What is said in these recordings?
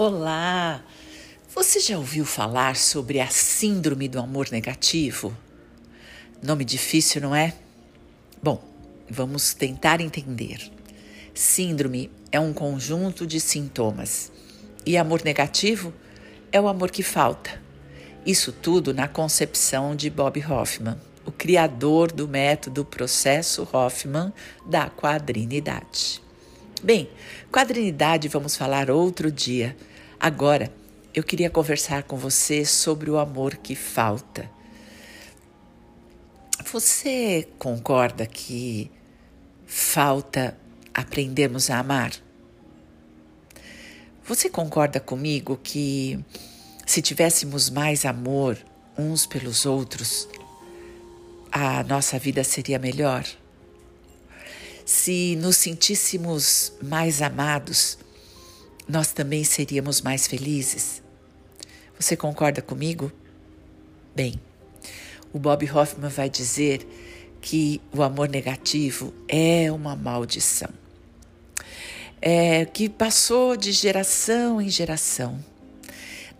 Olá! Você já ouviu falar sobre a Síndrome do Amor Negativo? Nome difícil, não é? Bom, vamos tentar entender. Síndrome é um conjunto de sintomas e amor negativo é o amor que falta. Isso tudo na concepção de Bob Hoffman, o criador do método processo Hoffman da quadrinidade. Bem, quadrinidade vamos falar outro dia. Agora, eu queria conversar com você sobre o amor que falta. Você concorda que falta aprendermos a amar? Você concorda comigo que se tivéssemos mais amor uns pelos outros, a nossa vida seria melhor? Se nos sentíssemos mais amados, nós também seríamos mais felizes. Você concorda comigo? Bem, o Bob Hoffman vai dizer que o amor negativo é uma maldição. É, que passou de geração em geração.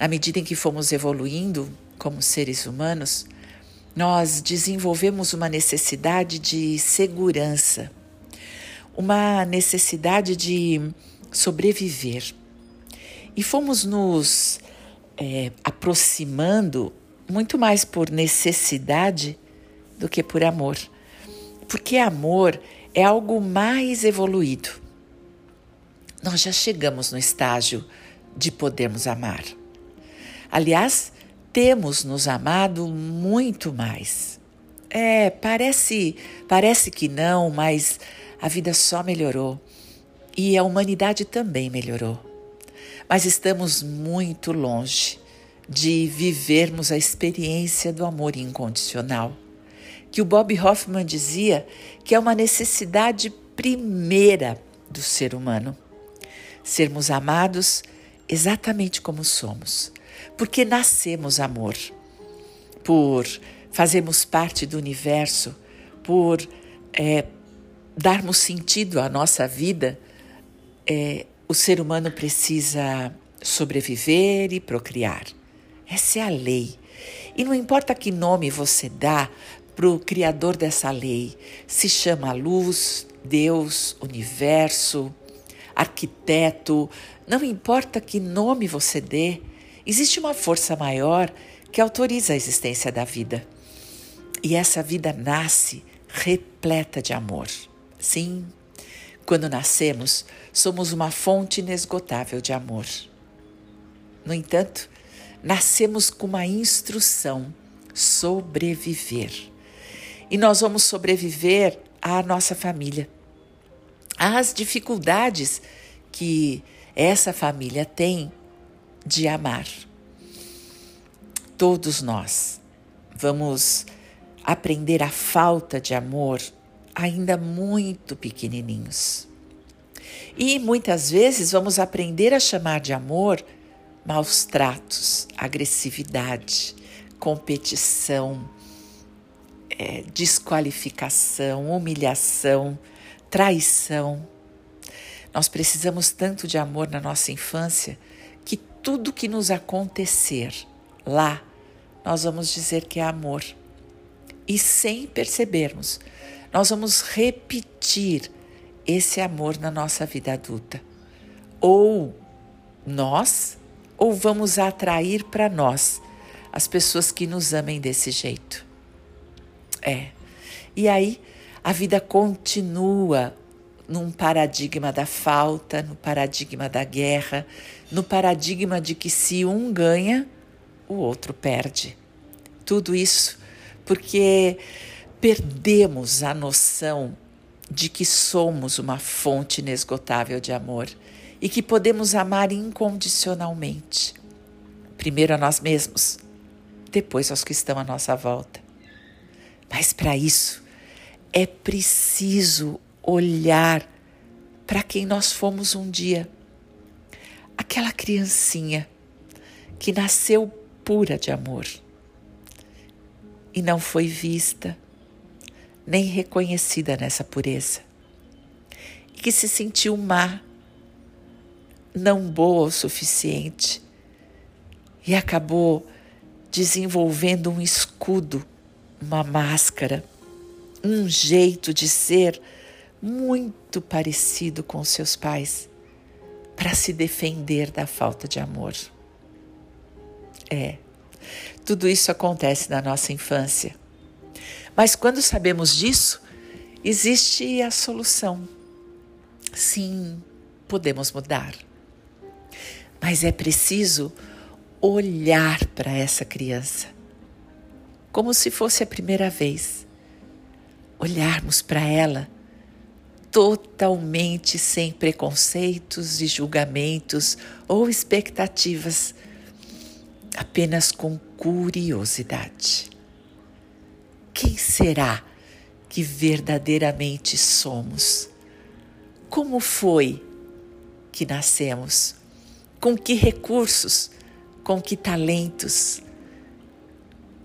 Na medida em que fomos evoluindo como seres humanos, nós desenvolvemos uma necessidade de segurança, uma necessidade de sobreviver. E fomos nos é, aproximando muito mais por necessidade do que por amor. Porque amor é algo mais evoluído. Nós já chegamos no estágio de podermos amar. Aliás, temos nos amado muito mais. É, parece, parece que não, mas a vida só melhorou. E a humanidade também melhorou. Mas estamos muito longe de vivermos a experiência do amor incondicional, que o Bob Hoffman dizia que é uma necessidade primeira do ser humano. Sermos amados exatamente como somos, porque nascemos amor, por fazermos parte do universo, por é, darmos sentido à nossa vida, é, o ser humano precisa sobreviver e procriar. Essa é a lei. E não importa que nome você dá para o criador dessa lei, se chama luz, Deus, universo, arquiteto, não importa que nome você dê, existe uma força maior que autoriza a existência da vida. E essa vida nasce repleta de amor. Sim, quando nascemos, somos uma fonte inesgotável de amor. No entanto, nascemos com uma instrução: sobreviver. E nós vamos sobreviver à nossa família, às dificuldades que essa família tem de amar. Todos nós vamos aprender a falta de amor ainda muito pequenininhos. E muitas vezes vamos aprender a chamar de amor maus tratos, agressividade, competição, é, desqualificação, humilhação, traição. Nós precisamos tanto de amor na nossa infância que tudo que nos acontecer lá, nós vamos dizer que é amor. E sem percebermos, nós vamos repetir esse amor na nossa vida adulta. Ou nós, ou vamos atrair para nós as pessoas que nos amem desse jeito. É. E aí a vida continua num paradigma da falta, no paradigma da guerra, no paradigma de que se um ganha, o outro perde. Tudo isso porque perdemos a noção de que somos uma fonte inesgotável de amor e que podemos amar incondicionalmente. Primeiro a nós mesmos, depois aos que estão à nossa volta. Mas para isso é preciso olhar para quem nós fomos um dia. Aquela criancinha que nasceu pura de amor e não foi vista nem reconhecida nessa pureza, e que se sentiu má não boa o suficiente e acabou desenvolvendo um escudo, uma máscara, um jeito de ser muito parecido com seus pais para se defender da falta de amor. É, tudo isso acontece na nossa infância. Mas quando sabemos disso, existe a solução. Sim, podemos mudar. Mas é preciso olhar para essa criança como se fosse a primeira vez. Olharmos para ela totalmente sem preconceitos e julgamentos ou expectativas, apenas com curiosidade. Quem será que verdadeiramente somos? Como foi que nascemos? Com que recursos? Com que talentos?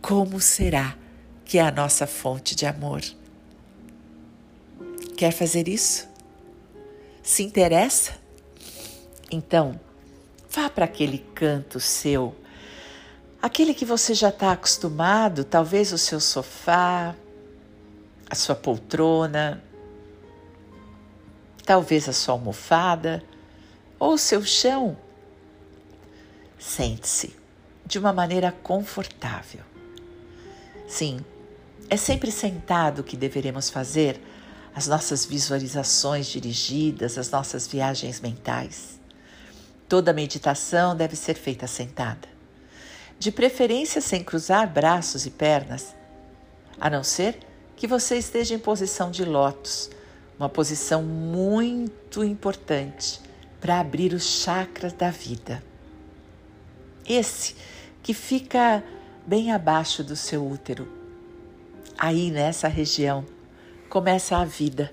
Como será que é a nossa fonte de amor? Quer fazer isso? Se interessa? Então, vá para aquele canto seu, aquele que você já está acostumado, talvez o seu sofá, a sua poltrona, talvez a sua almofada ou o seu chão. Sente-se de uma maneira confortável. Sim, é sempre sentado que deveremos fazer as nossas visualizações dirigidas, as nossas viagens mentais. Toda meditação deve ser feita sentada, de preferência sem cruzar braços e pernas, a não ser que você esteja em posição de lótus, uma posição muito importante para abrir os chakras da vida. Esse que fica bem abaixo do seu útero, aí nessa região começa a vida.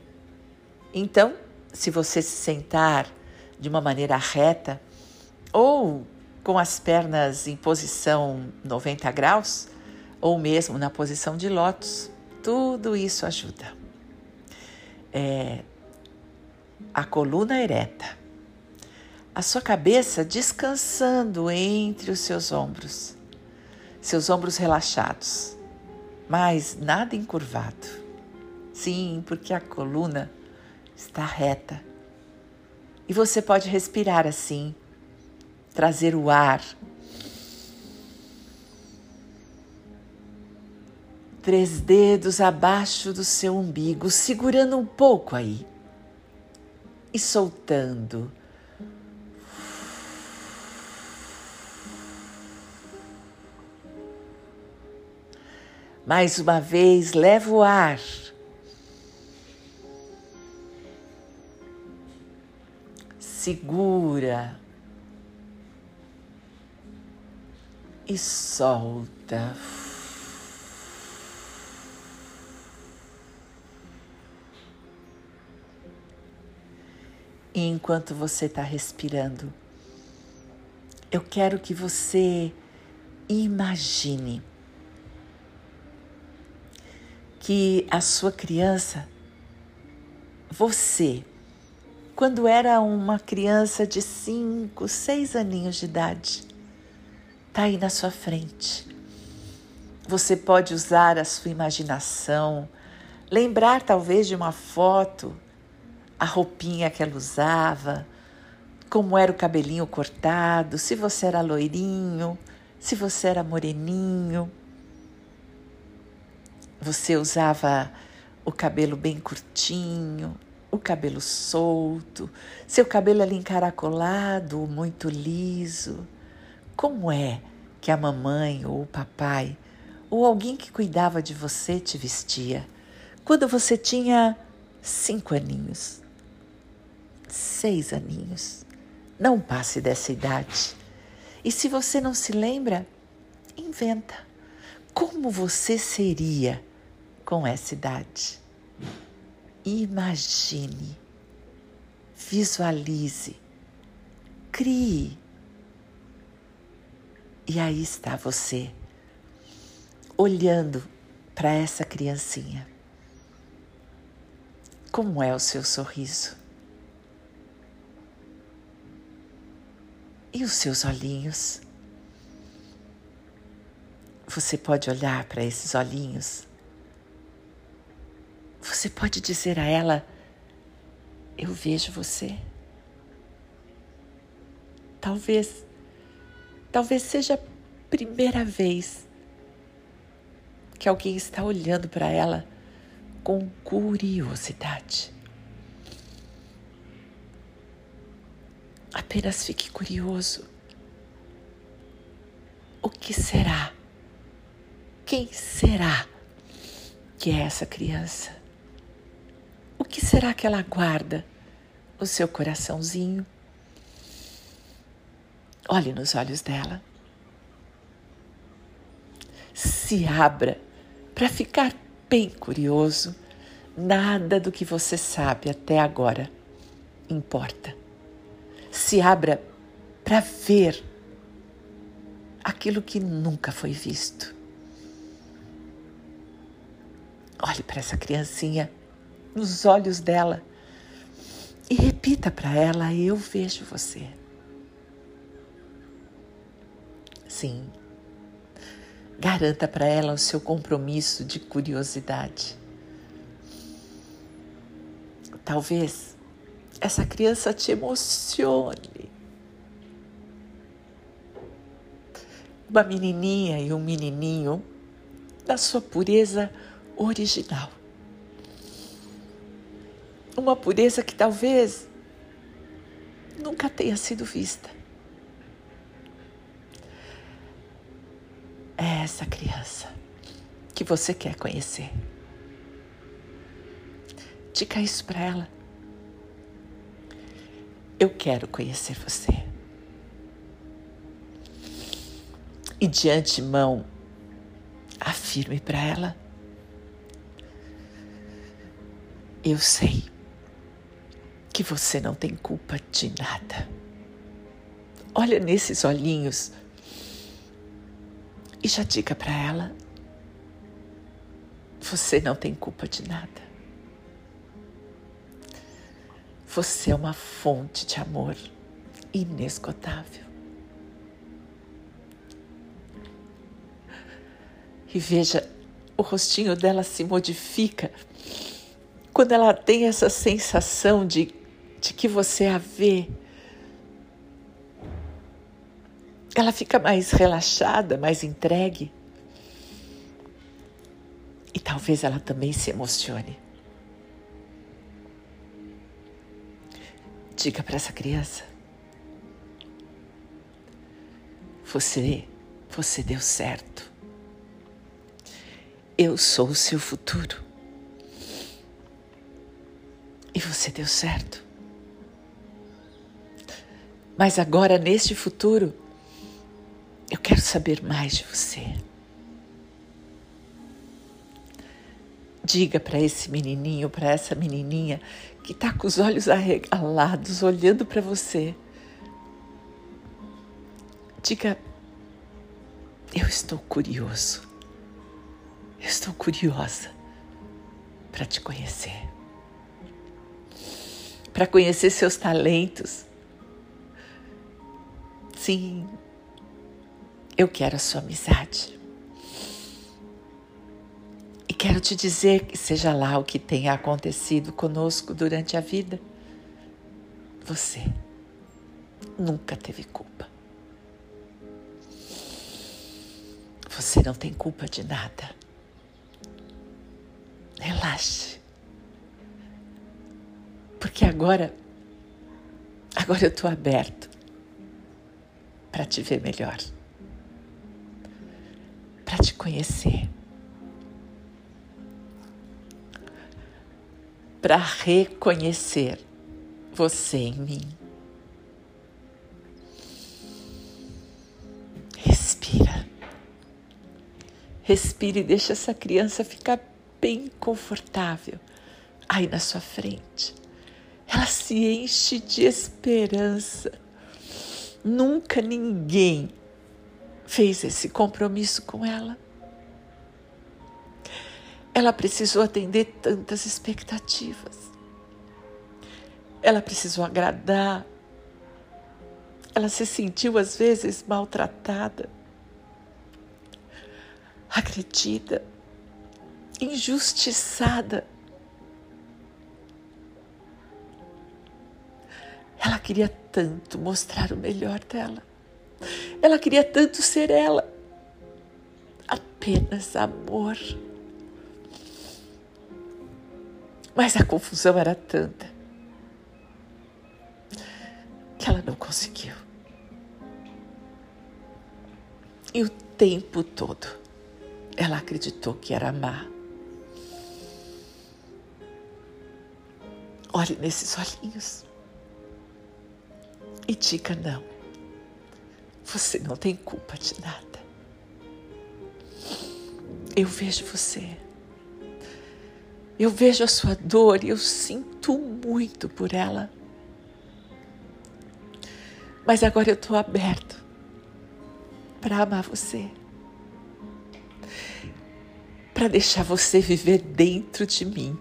Então, se você se sentar de uma maneira reta ou com as pernas em posição 90 graus, ou mesmo na posição de lótus, tudo isso ajuda. É, a coluna ereta, a sua cabeça descansando entre os seus ombros, seus ombros relaxados, mas nada encurvado. Sim, porque a coluna está reta. E você pode respirar assim, trazer o ar. Três dedos abaixo do seu umbigo, segurando um pouco aí e soltando. Mais uma vez, leva o ar segura e solta. E enquanto você está respirando, eu quero que você imagine que a sua criança, você, quando era uma criança de cinco, seis aninhos de idade. Está aí na sua frente. Você pode usar a sua imaginação, lembrar talvez de uma foto, a roupinha que ela usava, como era o cabelinho cortado, se você era loirinho, se você era moreninho. Você usava o cabelo bem curtinho, o cabelo solto, seu cabelo encaracolado, muito liso. Como é que a mamãe ou o papai ou alguém que cuidava de você te vestia quando você tinha cinco aninhos, seis aninhos? Não passe dessa idade. E se você não se lembra, inventa. Como você seria com essa idade? Imagine, visualize, crie. E aí está você, olhando para essa criancinha. Como é o seu sorriso? E os seus olhinhos? Você pode olhar para esses olhinhos? Você pode dizer a ela: Eu vejo você. Talvez, talvez seja a primeira vez que alguém está olhando para ela com curiosidade. Apenas fique curioso. O que será? Quem será que é essa criança? O que será que ela guarda no seu coraçãozinho? Olhe nos olhos dela. Se abra para ficar bem curioso. Nada do que você sabe até agora importa. Se abra para ver aquilo que nunca foi visto. Olhe para essa criancinha nos olhos dela e repita para ela: Eu vejo você. Sim, garanta para ela o seu compromisso de curiosidade. Talvez essa criança te emocione. Uma menininha e um menininho da sua pureza original. Uma pureza que talvez nunca tenha sido vista. É essa criança que você quer conhecer. Diga isso para ela. Eu quero conhecer você. E de antemão, afirme para ela Eu sei que você não tem culpa de nada. Olha nesses olhinhos e já diga para ela: você não tem culpa de nada. Você é uma fonte de amor inesgotável. E veja, o rostinho dela se modifica quando ela tem essa sensação de, de que você a vê, ela fica mais relaxada, mais entregue. E talvez ela também se emocione. Diga para essa criança: Você, você deu certo. Eu sou o seu futuro. E você deu certo. Mas agora, neste futuro, eu quero saber mais de você. Diga para esse menininho, para essa menininha que está com os olhos arregalados, olhando para você. Diga: Eu estou curioso. Eu estou curiosa para te conhecer para conhecer seus talentos. Sim, eu quero a sua amizade. E quero te dizer que, seja lá o que tenha acontecido conosco durante a vida, você nunca teve culpa. Você não tem culpa de nada. Relaxe. Porque agora, agora eu estou aberto para te ver melhor, para te conhecer, para reconhecer você em mim. Respira. Respire e deixa essa criança ficar bem confortável aí na sua frente ela se enche de esperança. Nunca ninguém fez esse compromisso com ela. Ela precisou atender tantas expectativas. Ela precisou agradar. Ela se sentiu às vezes maltratada, agredida, injustiçada. Ela queria tanto mostrar o melhor dela. Ela queria tanto ser ela. Apenas amor. Mas a confusão era tanta que ela não conseguiu. E o tempo todo ela acreditou que era má. Olhe nesses olhinhos e diga não. Você não tem culpa de nada. Eu vejo você. Eu vejo a sua dor e eu sinto muito por ela. Mas agora eu estou aberto para amar você. Para deixar você viver dentro de mim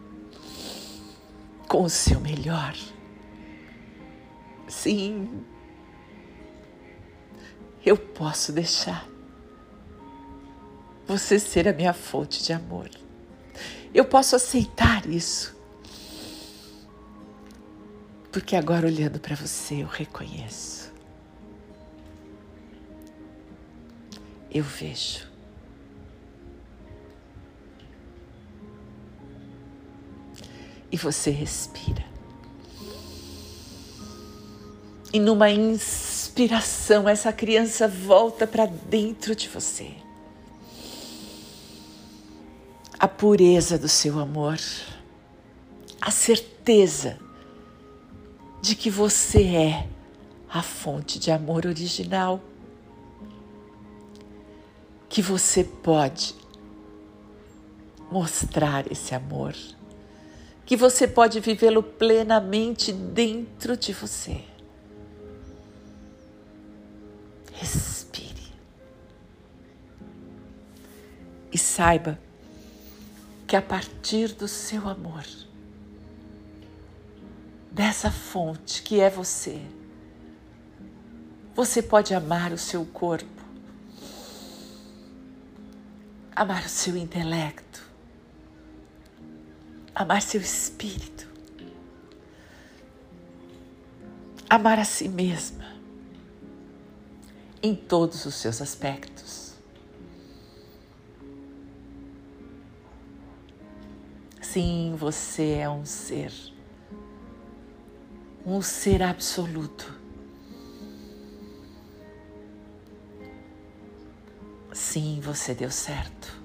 com o seu melhor. Sim, eu posso deixar você ser a minha fonte de amor. Eu posso aceitar isso. Porque agora, olhando para você, eu reconheço. Eu vejo. E você respira. E numa inspiração, essa criança volta para dentro de você. A pureza do seu amor, a certeza de que você é a fonte de amor original, que você pode mostrar esse amor, que você pode vivê-lo plenamente dentro de você. Respire. E saiba que a partir do seu amor, dessa fonte que é você, você pode amar o seu corpo, amar o seu intelecto, amar seu espírito, amar a si mesma em todos os seus aspectos. Sim, você é um ser, um ser absoluto. Sim, você deu certo.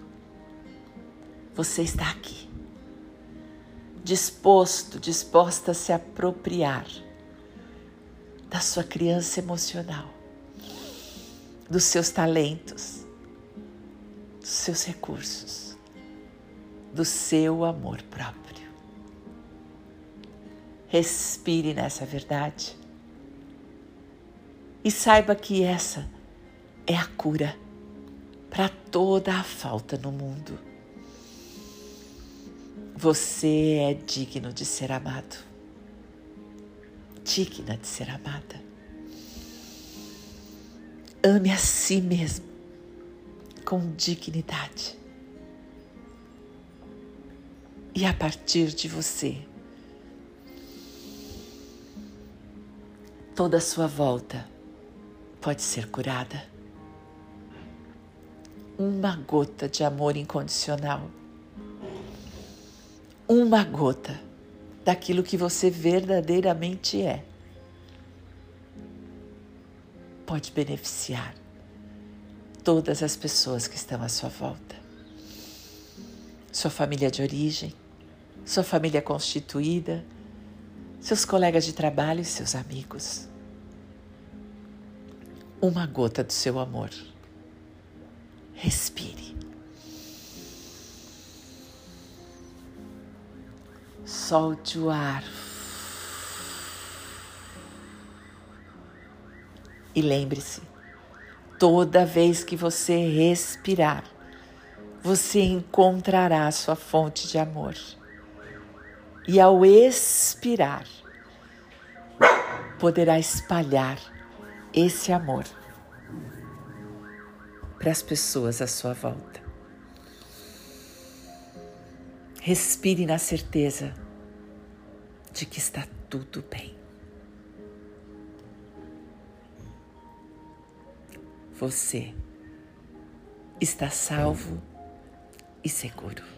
Você está aqui, disposto, disposta a se apropriar da sua criança emocional dos seus talentos, dos seus recursos, do seu amor próprio. Respire nessa verdade e saiba que essa é a cura para toda a falta no mundo. Você é digno de ser amado, digna de ser amada. Ame a si mesmo com dignidade. E a partir de você, toda a sua volta pode ser curada. Uma gota de amor incondicional. Uma gota daquilo que você verdadeiramente é pode beneficiar todas as pessoas que estão à sua volta. Sua família de origem, sua família constituída, seus colegas de trabalho e seus amigos. Uma gota do seu amor. Respire. Solte o ar E lembre-se, toda vez que você respirar, você encontrará a sua fonte de amor. E ao expirar, poderá espalhar esse amor para as pessoas à sua volta. Respire na certeza de que está tudo bem. Você está salvo e seguro.